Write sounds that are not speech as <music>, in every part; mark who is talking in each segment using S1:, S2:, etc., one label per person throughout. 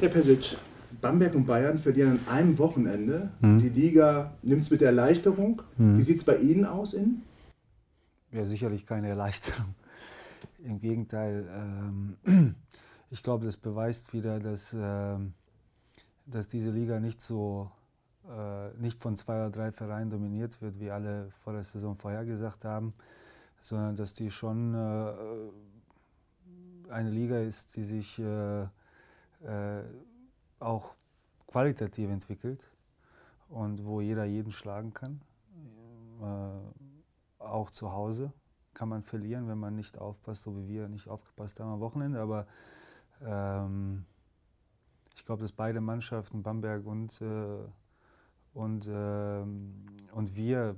S1: Herr Pesic, Bamberg und Bayern verlieren an einem Wochenende. Mhm. Die Liga nimmt es mit Erleichterung. Mhm. Wie sieht es bei Ihnen aus in?
S2: Ja, sicherlich keine Erleichterung. <laughs> Im Gegenteil, ähm, <clears throat> ich glaube, das beweist wieder, dass, ähm, dass diese Liga nicht so äh, nicht von zwei oder drei Vereinen dominiert wird, wie alle vor der Saison vorhergesagt haben, sondern dass die schon äh, eine Liga ist, die sich äh, äh, auch qualitativ entwickelt und wo jeder jeden schlagen kann. Äh, auch zu Hause kann man verlieren, wenn man nicht aufpasst, so wie wir nicht aufgepasst haben am Wochenende. Aber ähm, ich glaube, dass beide Mannschaften, Bamberg und, äh, und, ähm, und wir,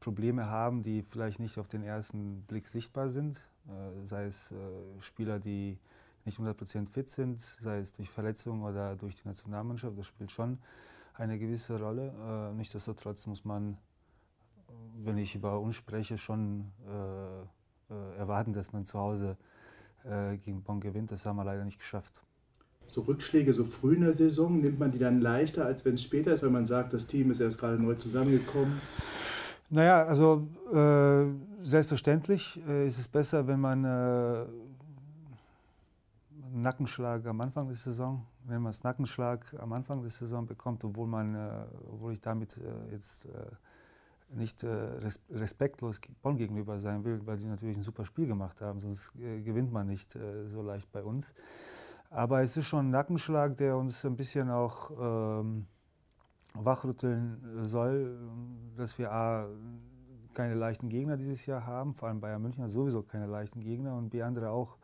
S2: Probleme haben, die vielleicht nicht auf den ersten Blick sichtbar sind. Äh, sei es äh, Spieler, die nicht 100% fit sind, sei es durch Verletzungen oder durch die Nationalmannschaft, das spielt schon eine gewisse Rolle. Äh, nichtsdestotrotz muss man, wenn ich über uns spreche, schon äh, äh, erwarten, dass man zu Hause äh, gegen Bonn gewinnt. Das haben wir leider nicht geschafft.
S1: So Rückschläge so früh in der Saison, nimmt man die dann leichter, als wenn es später ist, wenn man sagt, das Team ist erst gerade neu zusammengekommen?
S2: Naja, also äh, selbstverständlich äh, ist es besser, wenn man Nackenschlag am Anfang der Saison, wenn man es Nackenschlag am Anfang der Saison bekommt, obwohl, man, äh, obwohl ich damit äh, jetzt äh, nicht äh, respektlos Bonn gegenüber sein will, weil sie natürlich ein super Spiel gemacht haben, sonst äh, gewinnt man nicht äh, so leicht bei uns. Aber es ist schon ein Nackenschlag, der uns ein bisschen auch ähm, wachrütteln soll, dass wir A, keine leichten Gegner dieses Jahr haben, vor allem Bayern München hat sowieso keine leichten Gegner und B, andere auch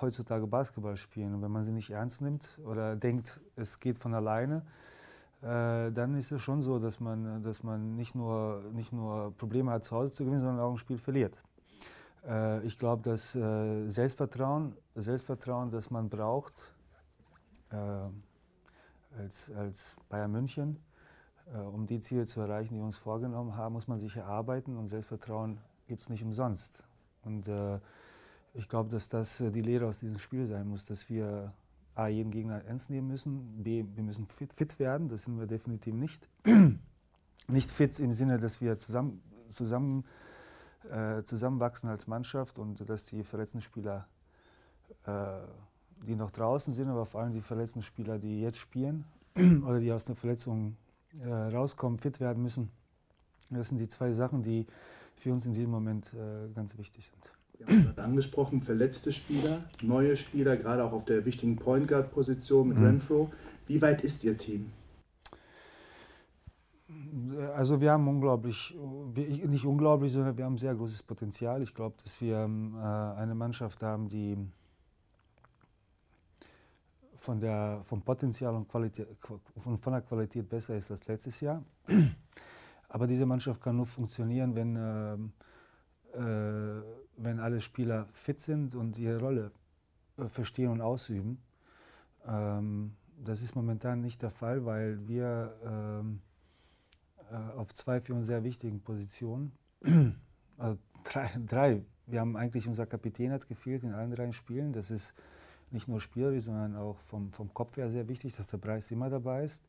S2: heutzutage Basketball spielen. Und wenn man sie nicht ernst nimmt oder denkt, es geht von alleine, äh, dann ist es schon so, dass man, dass man nicht, nur, nicht nur Probleme hat, zu Hause zu gewinnen, sondern auch ein Spiel verliert. Äh, ich glaube, dass äh, Selbstvertrauen, Selbstvertrauen, das man braucht, äh, als, als Bayern München, äh, um die Ziele zu erreichen, die wir uns vorgenommen haben, muss man sich erarbeiten und Selbstvertrauen gibt es nicht umsonst. Und äh, ich glaube, dass das äh, die Lehre aus diesem Spiel sein muss, dass wir A, jeden Gegner ernst nehmen müssen, B, wir müssen fit, fit werden, das sind wir definitiv nicht. <clears throat> nicht fit im Sinne, dass wir zusammen, zusammen, äh, zusammenwachsen als Mannschaft und dass die verletzten Spieler, äh, die noch draußen sind, aber vor allem die verletzten Spieler, die jetzt spielen <clears throat> oder die aus einer Verletzung äh, rauskommen, fit werden müssen. Das sind die zwei Sachen, die für uns in diesem Moment äh, ganz wichtig sind.
S1: Sie haben gerade angesprochen, verletzte Spieler, neue Spieler, gerade auch auf der wichtigen Point Guard Position mit mhm. Renfro. Wie weit ist Ihr Team?
S2: Also wir haben unglaublich, nicht unglaublich, sondern wir haben sehr großes Potenzial. Ich glaube, dass wir ähm, äh, eine Mannschaft haben, die von der, vom Potenzial und Qualität, von, von der Qualität besser ist als letztes Jahr. Aber diese Mannschaft kann nur funktionieren, wenn ähm, äh, wenn alle Spieler fit sind und ihre Rolle äh, verstehen und ausüben. Ähm, das ist momentan nicht der Fall, weil wir ähm, äh, auf zwei für uns sehr wichtigen Positionen, <clears throat> also drei, drei, wir haben eigentlich unser Kapitän hat gefehlt in allen drei Spielen. Das ist nicht nur spielerisch, sondern auch vom, vom Kopf her sehr wichtig, dass der Preis immer dabei ist.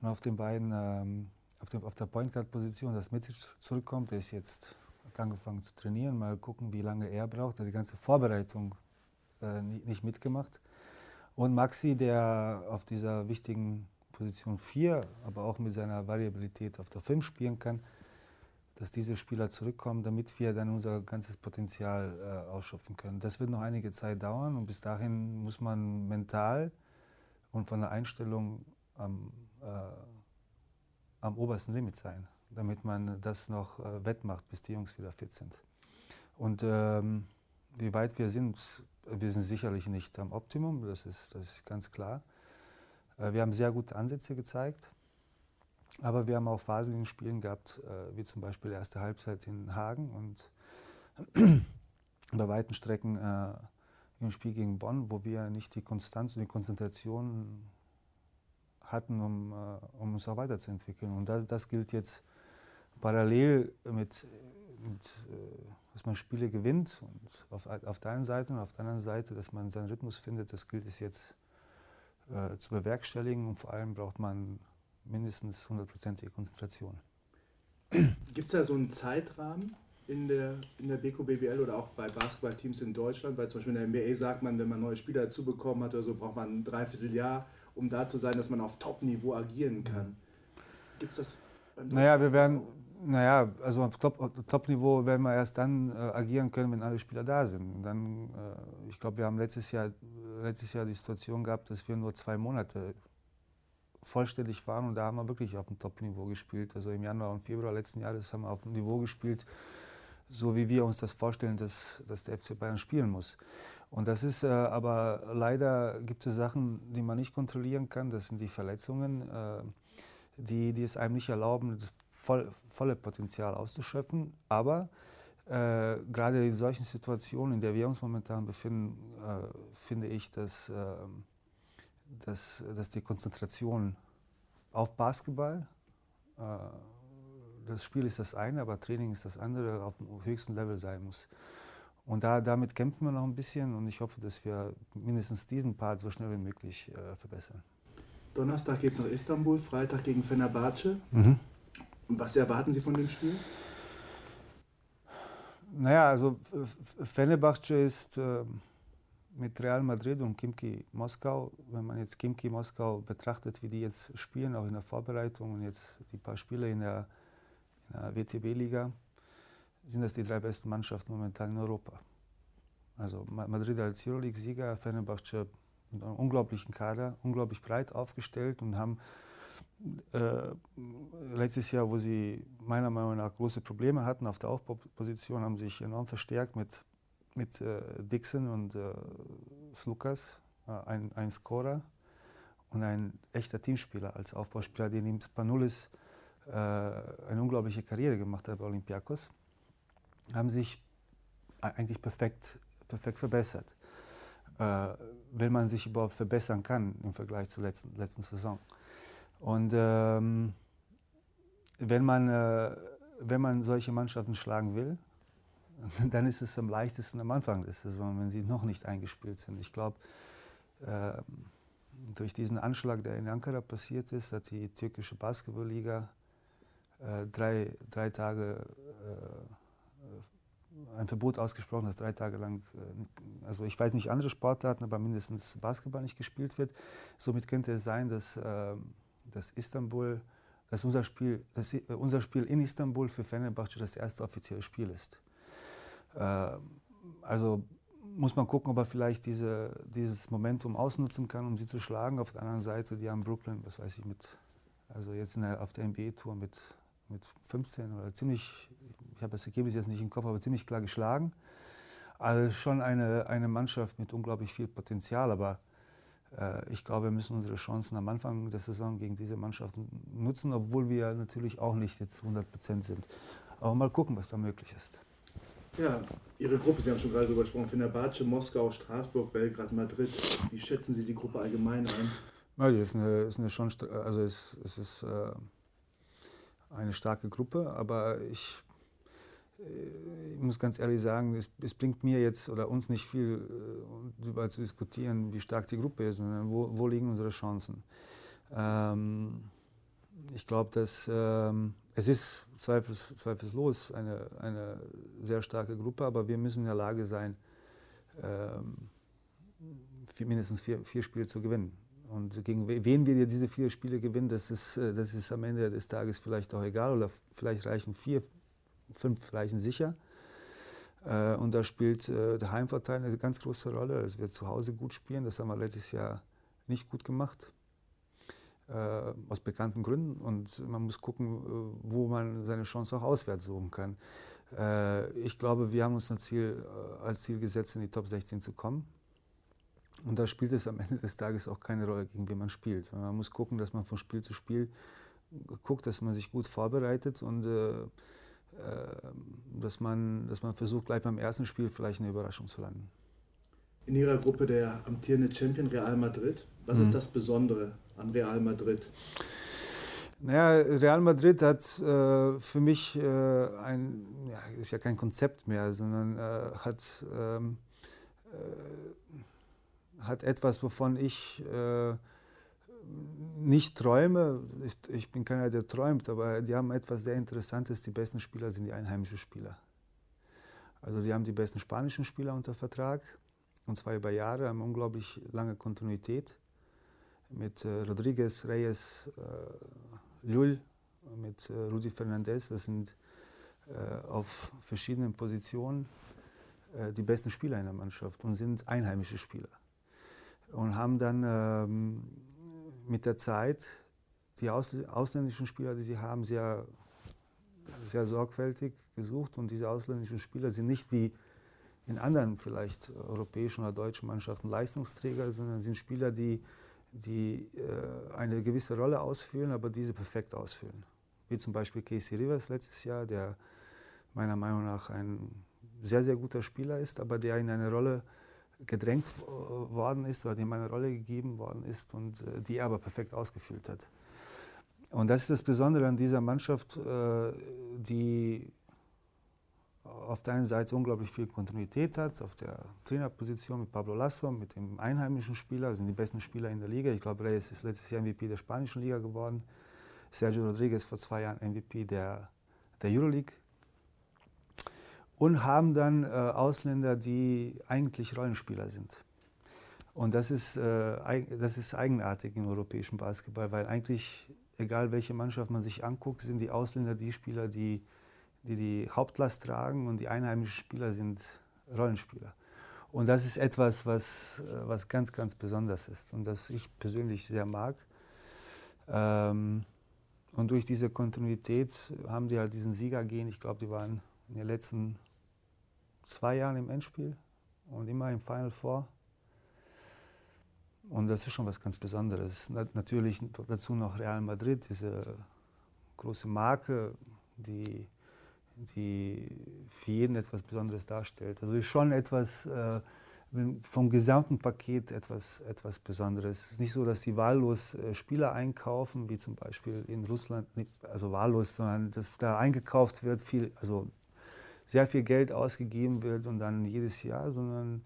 S2: Und auf den beiden, ähm, auf, dem, auf der Point Guard Position, dass Mitic zurückkommt, der ist jetzt angefangen zu trainieren, mal gucken, wie lange er braucht. Er hat die ganze Vorbereitung äh, nicht mitgemacht. Und Maxi, der auf dieser wichtigen Position 4, aber auch mit seiner Variabilität auf der 5 spielen kann, dass diese Spieler zurückkommen, damit wir dann unser ganzes Potenzial äh, ausschöpfen können. Das wird noch einige Zeit dauern und bis dahin muss man mental und von der Einstellung am, äh, am obersten Limit sein damit man das noch äh, wettmacht, bis die Jungs wieder fit sind. Und ähm, wie weit wir sind, wir sind sicherlich nicht am Optimum, das ist, das ist ganz klar. Äh, wir haben sehr gute Ansätze gezeigt, aber wir haben auch Phasen in Spielen gehabt, äh, wie zum Beispiel erste Halbzeit in Hagen und <clears throat> bei weiten Strecken äh, im Spiel gegen Bonn, wo wir nicht die Konstanz und die Konzentration hatten, um, äh, um uns auch weiterzuentwickeln. Und das, das gilt jetzt parallel mit, mit äh, dass man Spiele gewinnt und auf, auf der einen Seite und auf der anderen Seite, dass man seinen Rhythmus findet, das gilt es jetzt äh, zu bewerkstelligen und vor allem braucht man mindestens hundertprozentige Konzentration.
S1: Gibt es da so einen Zeitrahmen in der, in der BK BWL oder auch bei Basketballteams in Deutschland? Weil zum Beispiel in der NBA sagt man, wenn man neue Spieler dazu bekommen hat oder so, braucht man ein Dreivierteljahr, um da zu sein, dass man auf Top-Niveau agieren kann. Gibt es das?
S2: Naja, wir werden, naja, also auf Top-Niveau Top werden wir erst dann äh, agieren können, wenn alle Spieler da sind. Und dann, äh, ich glaube, wir haben letztes Jahr, letztes Jahr die Situation gehabt, dass wir nur zwei Monate vollständig waren und da haben wir wirklich auf dem Top-Niveau gespielt. Also im Januar und Februar letzten Jahres haben wir auf dem Niveau gespielt, so wie wir uns das vorstellen, dass, dass der FC Bayern spielen muss. Und das ist äh, aber leider gibt es Sachen, die man nicht kontrollieren kann. Das sind die Verletzungen, äh, die, die es einem nicht erlauben, voll, volle Potenzial auszuschöpfen. Aber äh, gerade in solchen Situationen, in der wir uns momentan befinden, äh, finde ich, dass, äh, dass, dass die Konzentration auf Basketball, äh, das Spiel ist das eine, aber Training ist das andere, auf dem höchsten Level sein muss. Und da, damit kämpfen wir noch ein bisschen und ich hoffe, dass wir mindestens diesen Part so schnell wie möglich äh, verbessern.
S1: Donnerstag geht es nach Istanbul, Freitag gegen Fenerbahce. Mhm. Was erwarten Sie von dem Spiel?
S2: Naja, also Fenerbahce ist äh, mit Real Madrid und Kimki Moskau, wenn man jetzt Kimki Moskau betrachtet, wie die jetzt spielen, auch in der Vorbereitung und jetzt die paar Spiele in der, in der WTB-Liga, sind das die drei besten Mannschaften momentan in Europa. Also Madrid als Euroleague-Sieger, Fenerbahce mit einem unglaublichen Kader, unglaublich breit aufgestellt und haben äh, letztes Jahr, wo sie meiner Meinung nach große Probleme hatten auf der Aufbauposition, haben sich enorm verstärkt mit, mit äh, Dixon und äh, Slukas, äh, ein, ein Scorer und ein echter Teamspieler als Aufbauspieler, der neben Spanulis äh, eine unglaubliche Karriere gemacht hat bei Olympiakos haben sich eigentlich perfekt, perfekt verbessert. Äh, wenn man sich überhaupt verbessern kann im Vergleich zur letzten, letzten Saison. Und ähm, wenn, man, äh, wenn man solche Mannschaften schlagen will, <laughs> dann ist es am leichtesten am Anfang der Saison, wenn sie noch nicht eingespielt sind. Ich glaube, äh, durch diesen Anschlag, der in Ankara passiert ist, hat die türkische Basketballliga äh, drei, drei Tage äh, ein Verbot ausgesprochen, dass drei Tage lang, äh, also ich weiß nicht andere Sportarten, aber mindestens Basketball nicht gespielt wird. Somit könnte es sein, dass, ähm, dass Istanbul, dass unser Spiel, dass äh, unser Spiel in Istanbul für Fenerbahce das erste offizielle Spiel ist. Ähm, also muss man gucken, ob er vielleicht diese, dieses Momentum ausnutzen kann, um sie zu schlagen. Auf der anderen Seite, die haben Brooklyn, was weiß ich, mit, also jetzt der, auf der NBA-Tour mit, mit 15 oder ziemlich ich habe das Ergebnis jetzt nicht im Kopf, aber ziemlich klar geschlagen. Also schon eine, eine Mannschaft mit unglaublich viel Potenzial, aber äh, ich glaube, wir müssen unsere Chancen am Anfang der Saison gegen diese Mannschaften nutzen, obwohl wir natürlich auch nicht jetzt 100 Prozent sind. Aber mal gucken, was da möglich ist.
S1: Ja, Ihre Gruppe, Sie haben schon gerade darüber gesprochen, Fenerbahce, Moskau, Straßburg, Belgrad, Madrid. Wie schätzen Sie die Gruppe allgemein ein?
S2: Ja, die ist eine, ist eine schon, also es, es ist äh, eine starke Gruppe, aber ich ich muss ganz ehrlich sagen, es, es, bringt mir jetzt oder uns nicht viel, äh, darüber zu diskutieren, wie stark die Gruppe ist, sondern wo, wo liegen unsere Chancen. Ähm, ich glaube, dass ähm, es ist zweifels, zweifelslos eine, eine sehr starke Gruppe, aber wir müssen in der Lage sein, ähm, vier, mindestens vier, vier Spiele zu gewinnen. Und gegen wen wir diese vier Spiele gewinnen, das ist, äh, das ist am Ende des Tages vielleicht auch egal oder vielleicht reichen vier fünf reichen sicher. Äh, und da spielt äh, der Heimvorteil eine ganz große Rolle. Also wir zu Hause gut spielen, das haben wir letztes Jahr nicht gut gemacht. Äh, aus bekannten Gründen. Und man muss gucken, wo man seine Chance auch auswärts suchen kann. ich glaube, wir haben uns Ziel, als Ziel gesetzt, in die Top 16 zu kommen. Und da spielt es am <laughs> Ende des Tages auch keine Rolle, gegen wen man spielt. Man muss gucken, dass man von Spiel zu Spiel guckt, dass man sich gut vorbereitet und äh, äh, dass man, dass man versucht, gleich beim ersten Spiel vielleicht eine Überraschung zu landen.
S1: In Ihrer Gruppe der amtierende Champion Real Madrid. Was mhm. ist das Besondere an Real Madrid?
S2: Naja, Real Madrid hat äh, für mich äh, ein, ja, ist ja kein Konzept mehr, sondern äh, hat, ähm, äh, hat etwas, wovon ich äh, nicht träume, ich, ich, bin keiner, der träumt, aber die haben etwas sehr Interessantes. Die besten Spieler sind die einheimischen Spieler. Also sie haben die besten spanischen Spieler unter Vertrag, und zwar über Jahre, haben unglaublich lange Kontinuität mit äh, Rodriguez, Reyes, äh, Llull, mit äh, Rudi Fernandez. Das sind äh, auf verschiedenen Positionen äh, die besten Spieler in der Mannschaft und sind einheimische Spieler. Und haben dann ähm, mit der Zeit die aus, ausländischen Spieler, die sie haben, sehr, sehr sorgfältig gesucht. Und diese ausländischen Spieler sind nicht wie in anderen vielleicht europäischen oder deutschen Mannschaften Leistungsträger, sondern sind Spieler, die, die äh, eine gewisse Rolle ausfüllen, aber diese perfekt ausfüllen. Wie zum Beispiel Casey Rivers letztes Jahr, der meiner Meinung nach ein sehr, sehr guter Spieler ist, aber der in eine Rolle gedrängt worden ist oder dem eine Rolle gegeben worden ist und äh, die er aber perfekt ausgefüllt hat. Und das ist das Besondere an dieser Mannschaft, äh, die auf der einen Seite unglaublich viel Kontinuität hat, auf der Trainerposition mit Pablo Lasso, mit dem einheimischen Spieler, sind die besten Spieler in der Liga. Ich glaube, Reyes ist letztes Jahr MVP der spanischen Liga geworden. Sergio Rodriguez vor zwei Jahren MVP der, der Euroleague und haben dann äh, Ausländer, die eigentlich Rollenspieler sind. Und das ist, äh, das ist eigenartig im europäischen Basketball, weil eigentlich, egal welche Mannschaft man sich anguckt, sind die Ausländer die Spieler, die die, die Hauptlast tragen und die einheimischen Spieler sind Rollenspieler. Und das ist etwas, was, äh, was ganz, ganz besonders ist und das ich persönlich sehr mag. Ähm, und durch diese Kontinuität haben die halt diesen Sieger gehen. Ich glaube, die waren in den letzten zwei Jahren im Endspiel und immer im Final Four. Und das ist schon was ganz Besonderes. Natürlich dazu noch Real Madrid, diese große Marke, die, die für jeden etwas Besonderes darstellt. Also ist schon etwas äh, vom gesamten Paket etwas, etwas Besonderes. Es ist nicht so, dass sie wahllos äh, Spieler einkaufen, wie zum Beispiel in Russland, also wahllos, sondern dass da eingekauft wird, viel, also sehr viel Geld ausgegeben wird und dann jedes Jahr, sondern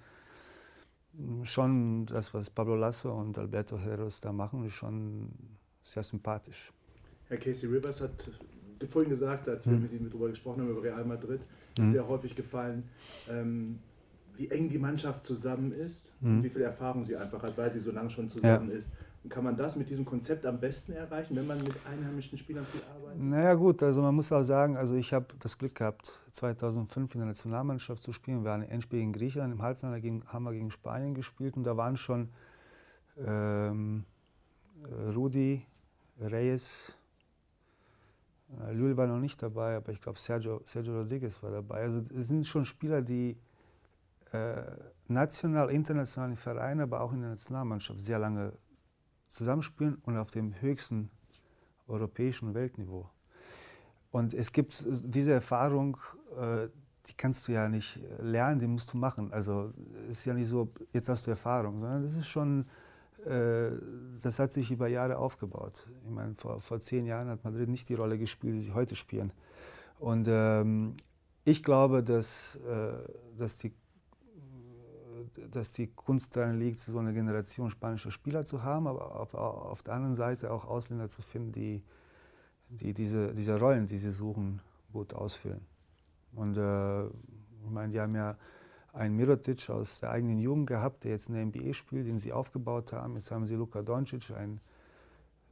S2: schon das, was Pablo Lasso und Alberto Heros da machen, ist schon sehr sympathisch.
S1: Herr Casey Rivers hat vorhin gesagt, als wir hm. mit ihm darüber gesprochen haben, über Real Madrid, ist hm. sehr häufig gefallen, ähm, wie eng die Mannschaft zusammen ist hm. und wie viel Erfahrung sie einfach hat, weil sie so lange schon zusammen ja. ist. Kann man das mit diesem Konzept am besten erreichen, wenn man mit einheimischen Spielern viel arbeitet?
S2: Naja gut, also man muss auch sagen, also ich habe das Glück gehabt, 2005 in der Nationalmannschaft zu spielen. Wir waren im Endspiel gegen Griechenland, im Halbfinale gegen, haben wir gegen Spanien gespielt und da waren schon ähm, Rudi, Reyes, äh, Lul war noch nicht dabei, aber ich glaube Sergio, Sergio Rodriguez war dabei. Also es sind schon Spieler, die äh, national, international in Vereinen, aber auch in der Nationalmannschaft sehr lange zusammenspielen und auf dem höchsten europäischen Weltniveau. Und es gibt diese Erfahrung, äh, die kannst du ja nicht lernen, die musst du machen. Also es ist ja nicht so, jetzt hast du Erfahrung, sondern das ist schon, äh, das hat sich über Jahre aufgebaut. Ich meine, vor, vor zehn Jahren hat Madrid nicht die Rolle gespielt, die sie heute spielen. Und ähm, ich glaube, dass, äh, dass die dass die Kunst darin liegt, so eine Generation spanischer Spieler zu haben, aber auf, auf der anderen Seite auch Ausländer zu finden, die, die diese, diese Rollen, die sie suchen, gut ausfüllen. Und äh, ich meine, die haben ja einen Mirotic aus der eigenen Jugend gehabt, der jetzt in der NBA spielt, den sie aufgebaut haben. Jetzt haben sie Luka Doncic, einen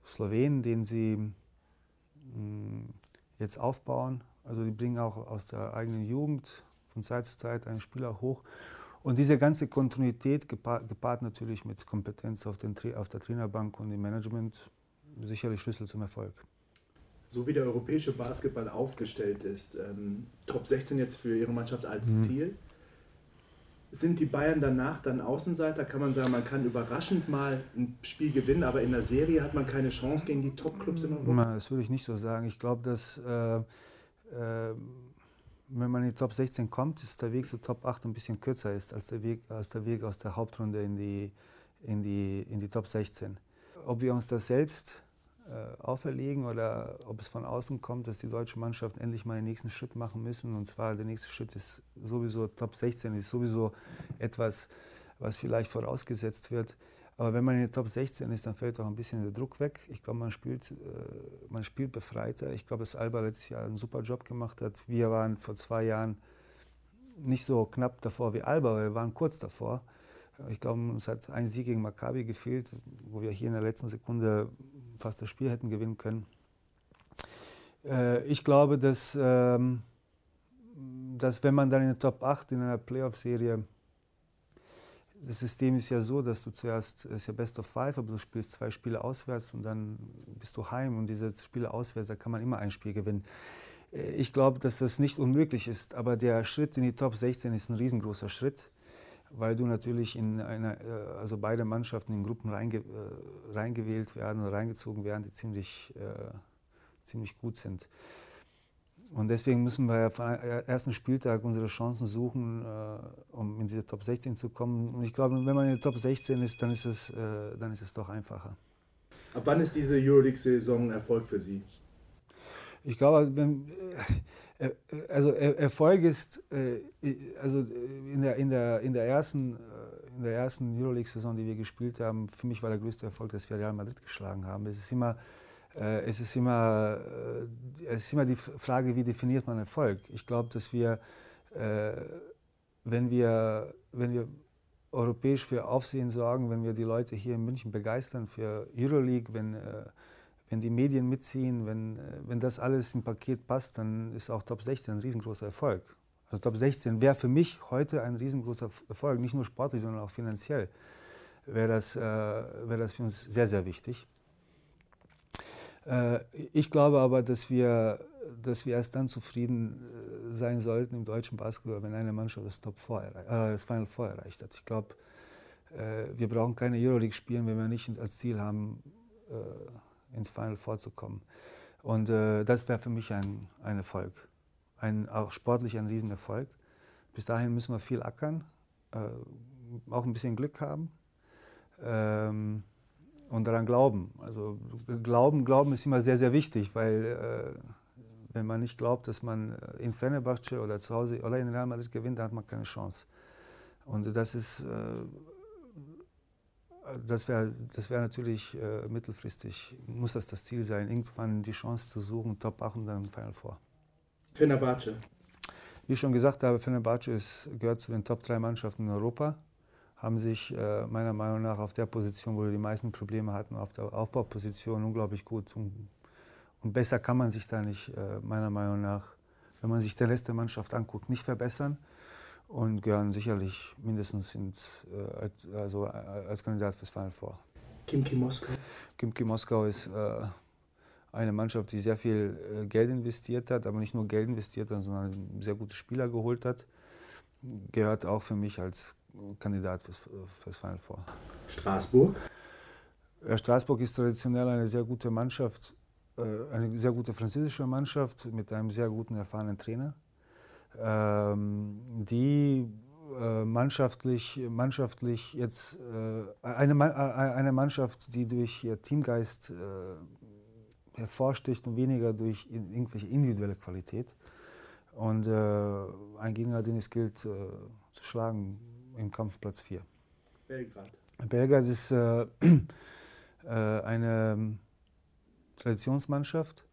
S2: Slowen, den sie mh, hm, jetzt aufbauen. Also die bringen auch aus der eigenen Jugend von Zeit zu Zeit einen Spieler hoch. Und diese ganze Kontinuität gepaart, gepaart natürlich mit Kompetenz auf, den, auf der Trainerbank und im Management sicherlich Schlüssel zum Erfolg.
S1: So wie der europäische Basketball aufgestellt ist, ähm, Top 16 jetzt für Ihre Mannschaft als mhm. Ziel, sind die Bayern danach dann Außenseiter? Kann man sagen, man kann überraschend mal ein Spiel gewinnen, aber in der Serie hat man keine Chance gegen die Top-Clubs in Europa?
S2: Das würde ich nicht so sagen. Ich glaube, dass äh, äh, wenn man in die Top 16 kommt, ist der Weg zu Top 8 ein bisschen kürzer ist als der Weg, als der Weg aus der Hauptrunde in die, in die, in die Top 16. Ob wir uns das selbst äh, auferlegen oder ob es von außen kommt, dass die deutsche Mannschaft endlich mal den nächsten Schritt machen müssen. Und zwar der nächste Schritt ist sowieso Top 16, ist sowieso etwas, was vielleicht vorausgesetzt wird. Aber wenn man in der Top 16 ist, dann fällt auch ein bisschen der Druck weg. Ich glaube, man spielt, äh, man spielt befreiter. Ich glaube, dass Alba letztes Jahr einen super Job gemacht hat. Wir waren vor zwei Jahren nicht so knapp davor wie Alba, aber wir waren kurz davor. Ich glaube, uns hat ein Sieg gegen Maccabi gefehlt, wo wir hier in der letzten Sekunde fast das Spiel hätten gewinnen können. Äh, ich glaube, dass, ähm, dass wenn man dann in der Top 8 in einer Playoff-Serie das System ist ja so, dass du zuerst, es ist ja Best of Five, aber du spielst zwei Spiele auswärts und dann bist du heim und diese Spiele auswärts, da kann man immer ein Spiel gewinnen. Äh, ich glaube, dass das nicht unmöglich ist, aber der Schritt in die Top 16 ist ein riesengroßer Schritt, weil du natürlich in einer, äh, also beide Mannschaften in Gruppen reinge, äh, reingewählt werden oder reingezogen werden, die ziemlich, ziemlich gut sind. Und deswegen müssen wir ja vom ersten Spieltag unsere Chancen suchen, äh, um in diese Top 16 zu kommen. Und ich glaube, wenn man in der Top 16 ist, dann ist es, äh, dann ist es doch einfacher.
S1: Ab wann ist diese Euroleague-Saison Erfolg für Sie?
S2: Ich glaube, wenn, äh, also Erfolg ist, also in der, in der, in der ersten, in der ersten Euroleague-Saison, die wir gespielt haben, für mich war der größte Erfolg, dass wir Real Madrid geschlagen haben. Es ist immer äh, es, ist immer, äh, es ist immer die Frage, wie definiert man Erfolg. Ich glaube, dass wir, äh, wenn wir, wenn wir europäisch für Aufsehen sorgen, wenn wir die Leute hier in München begeistern für Euroleague, wenn, äh, wenn die Medien mitziehen, wenn, äh, wenn das alles im Paket passt, dann ist auch Top 16 ein riesengroßer Erfolg. Also Top 16 wäre für mich heute ein riesengroßer Erfolg, nicht nur sportlich, sondern auch finanziell wäre das, äh, wär das für uns sehr, sehr wichtig. Äh, ich glaube aber, dass wir, dass wir erst dann zufrieden äh, sein sollten im deutschen Basketball, wenn eine Mannschaft das, Top 4 äh, das Final Four erreicht hat. Ich glaube, wir brauchen keine Euroleague spielen, wenn wir nicht als Ziel haben, ins Final Four zu kommen. Und das wäre für mich ein, ein Erfolg. Ein, auch sportlich ein Riesenerfolg. Bis dahin müssen wir viel ackern, auch ein bisschen Glück haben. Und daran glauben. Also Glauben, Glauben ist immer sehr, sehr wichtig, weil äh, wenn man nicht glaubt, dass man äh, in Fenerbahce oder zu Hause oder in Real Madrid gewinnt, dann hat man keine Chance. Und das ist, äh, das wäre das wär natürlich äh, mittelfristig, muss das das Ziel sein, irgendwann die Chance zu suchen, Top 8 und dann Final Four.
S1: Fenerbahce.
S2: Wie ich schon gesagt habe, Fenerbahce ist, gehört zu den Top 3 Mannschaften in Europa haben sich äh, meiner Meinung nach auf der Position, wo wir die meisten Probleme hatten, auf der Aufbauposition unglaublich gut. Und, und besser kann man sich da nicht, äh, meiner Meinung nach, wenn man sich der Rest der Mannschaft anguckt, nicht verbessern. Und gehören sicherlich mindestens ins, äh, als, also, äh, als Kandidat fürs Final vor.
S1: Kimki Moskau?
S2: Kimki Moskau ist äh, eine Mannschaft, die sehr viel äh, Geld investiert hat, aber nicht nur Geld investiert hat, sondern sehr gute Spieler geholt hat. Gehört auch für mich als Kandidat fürs, fürs Final Four.
S1: Straßburg?
S2: Ja, Straßburg ist traditionell eine sehr gute Mannschaft, äh, eine sehr gute französische Mannschaft mit einem sehr guten, erfahrenen Trainer, ähm, die äh, mannschaftlich, mannschaftlich jetzt äh, eine, eine Mannschaft, die durch ihr Teamgeist hervorsticht und weniger durch irgendwelche individuelle Qualität. Und ein Gegner, den es gilt zu schlagen, im Kampf Platz 4.
S1: Belgrad.
S2: Belgrad ist äh, <clears throat> äh, eine ähm, Traditionsmannschaft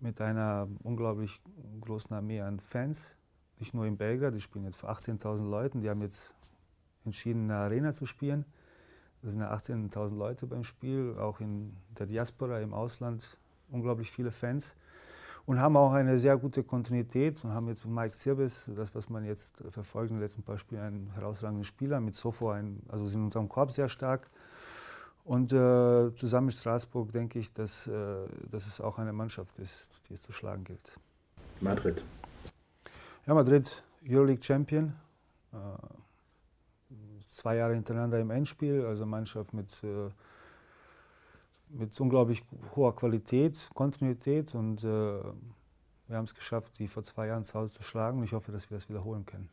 S2: mit einer unglaublich großen Armee an Fans. Nicht nur in Belgrad, die spielen jetzt vor 18.000 Leuten. Die haben jetzt entschieden, eine Arena zu spielen. Da sind 18.000 Leute beim Spiel, auch in der Diaspora im Ausland unglaublich viele Fans und haben auch eine sehr gute Kontinuität und haben jetzt mit Mike Zirbis, das was man jetzt verfolgt in den letzten paar Spielen, einen herausragenden Spieler, mit Sofo, ein, also sind in unserem Korb sehr stark. Und äh, zusammen mit Straßburg denke ich, dass, äh, dass es auch eine Mannschaft ist, die es zu schlagen gilt.
S1: Madrid.
S2: Ja, Madrid, Euroleague Champion. Äh, zwei Jahre hintereinander im Endspiel, also Mannschaft mit äh, mit unglaublich hoher Qualität, Kontinuität und äh, wir haben es geschafft, die vor zwei Jahren zu Hause zu schlagen. Ich hoffe, dass wir das wiederholen können.